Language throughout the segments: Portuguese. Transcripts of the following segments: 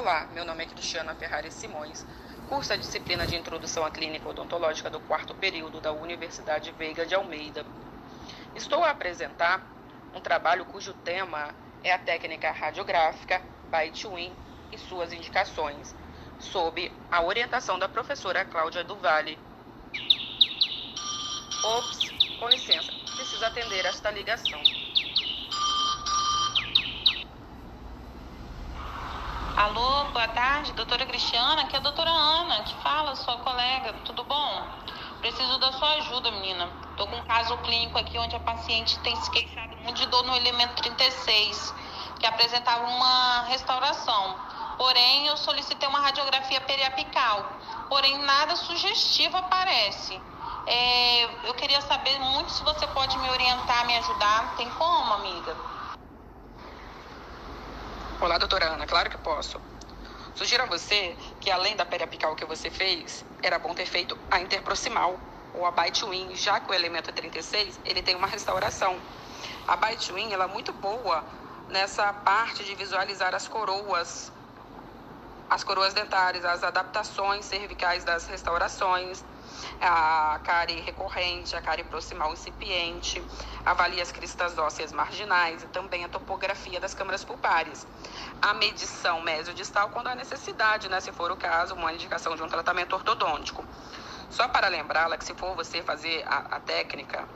Olá, meu nome é Cristiana Ferrari Simões, curso a disciplina de Introdução à Clínica Odontológica do quarto período da Universidade Veiga de Almeida. Estou a apresentar um trabalho cujo tema é a técnica radiográfica Bite Win e suas indicações, sob a orientação da professora Cláudia Duvalle. Ops, com licença, preciso atender esta ligação. Alô, boa tarde, doutora Cristiana, aqui é a doutora Ana, que fala, sua colega, tudo bom? Preciso da sua ajuda, menina. Tô com um caso clínico aqui onde a paciente tem se queixado muito de dor no elemento 36, que apresentava uma restauração. Porém, eu solicitei uma radiografia periapical, porém nada sugestivo aparece. É, eu queria saber muito se você pode me orientar, me ajudar. Tem como, amiga? Olá, doutora Ana, claro que posso. Sugiro a você que, além da periapical que você fez, era bom ter feito a interproximal, ou a bite win, já que o elemento 36 ele tem uma restauração. A bite win ela é muito boa nessa parte de visualizar as coroas, as coroas dentárias, as adaptações cervicais das restaurações, a cárie recorrente, a cárie proximal incipiente, avalia as cristas ósseas marginais e também a topografia das câmaras pulpares. A medição mesodistal quando há necessidade, né, se for o caso, uma indicação de um tratamento ortodôntico. Só para lembrá-la que se for você fazer a, a técnica,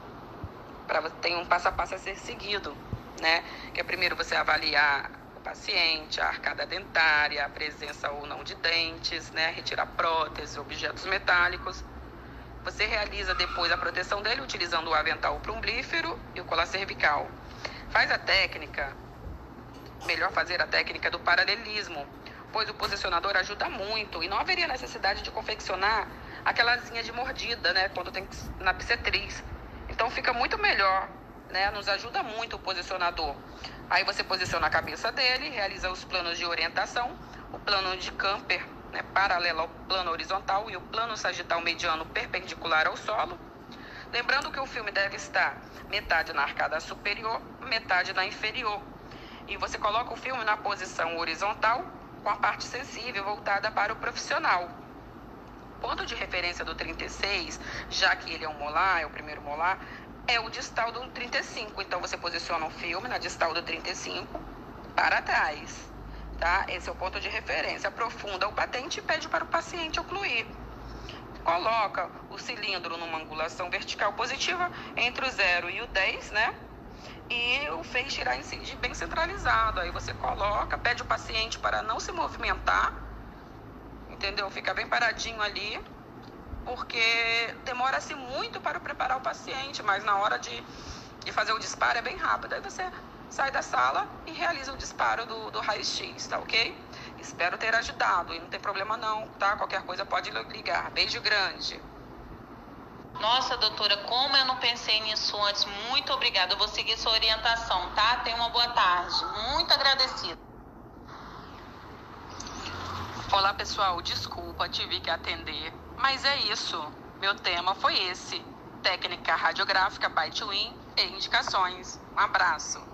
para tem um passo a passo a ser seguido, né? Que é primeiro você avaliar o paciente, a arcada dentária, a presença ou não de dentes, né? Retirar próteses, objetos metálicos. Você realiza depois a proteção dele utilizando o avental plumbífero e o colar cervical. Faz a técnica, melhor fazer a técnica do paralelismo, pois o posicionador ajuda muito e não haveria necessidade de confeccionar aquela linha de mordida, né, quando tem na psetriz. Então fica muito melhor, né, nos ajuda muito o posicionador. Aí você posiciona a cabeça dele, realiza os planos de orientação, o plano de Camper né, paralelo ao plano horizontal e o plano sagital mediano perpendicular ao solo. Lembrando que o filme deve estar metade na arcada superior, metade na inferior. E você coloca o filme na posição horizontal, com a parte sensível voltada para o profissional. Ponto de referência do 36, já que ele é um molar, é o primeiro molar, é o distal do 35. Então você posiciona o filme na distal do 35 para trás tá? Esse é o ponto de referência. Aprofunda o batente e pede para o paciente ocluir. Coloca o cilindro numa angulação vertical positiva entre o 0 e o 10, né? E o feixe irá incidir bem centralizado. Aí você coloca, pede o paciente para não se movimentar, entendeu? Fica bem paradinho ali, porque demora-se muito para preparar o paciente, mas na hora de, de fazer o disparo é bem rápido. Aí você sai da sala e realiza o disparo do, do raio-x, tá ok? Espero ter ajudado e não tem problema não, tá? Qualquer coisa pode ligar. Beijo grande. Nossa, doutora, como eu não pensei nisso antes. Muito obrigada. Eu vou seguir sua orientação, tá? Tenha uma boa tarde. Muito agradecida. Olá, pessoal. Desculpa, tive que atender. Mas é isso. Meu tema foi esse. Técnica radiográfica by Twin e indicações. Um abraço.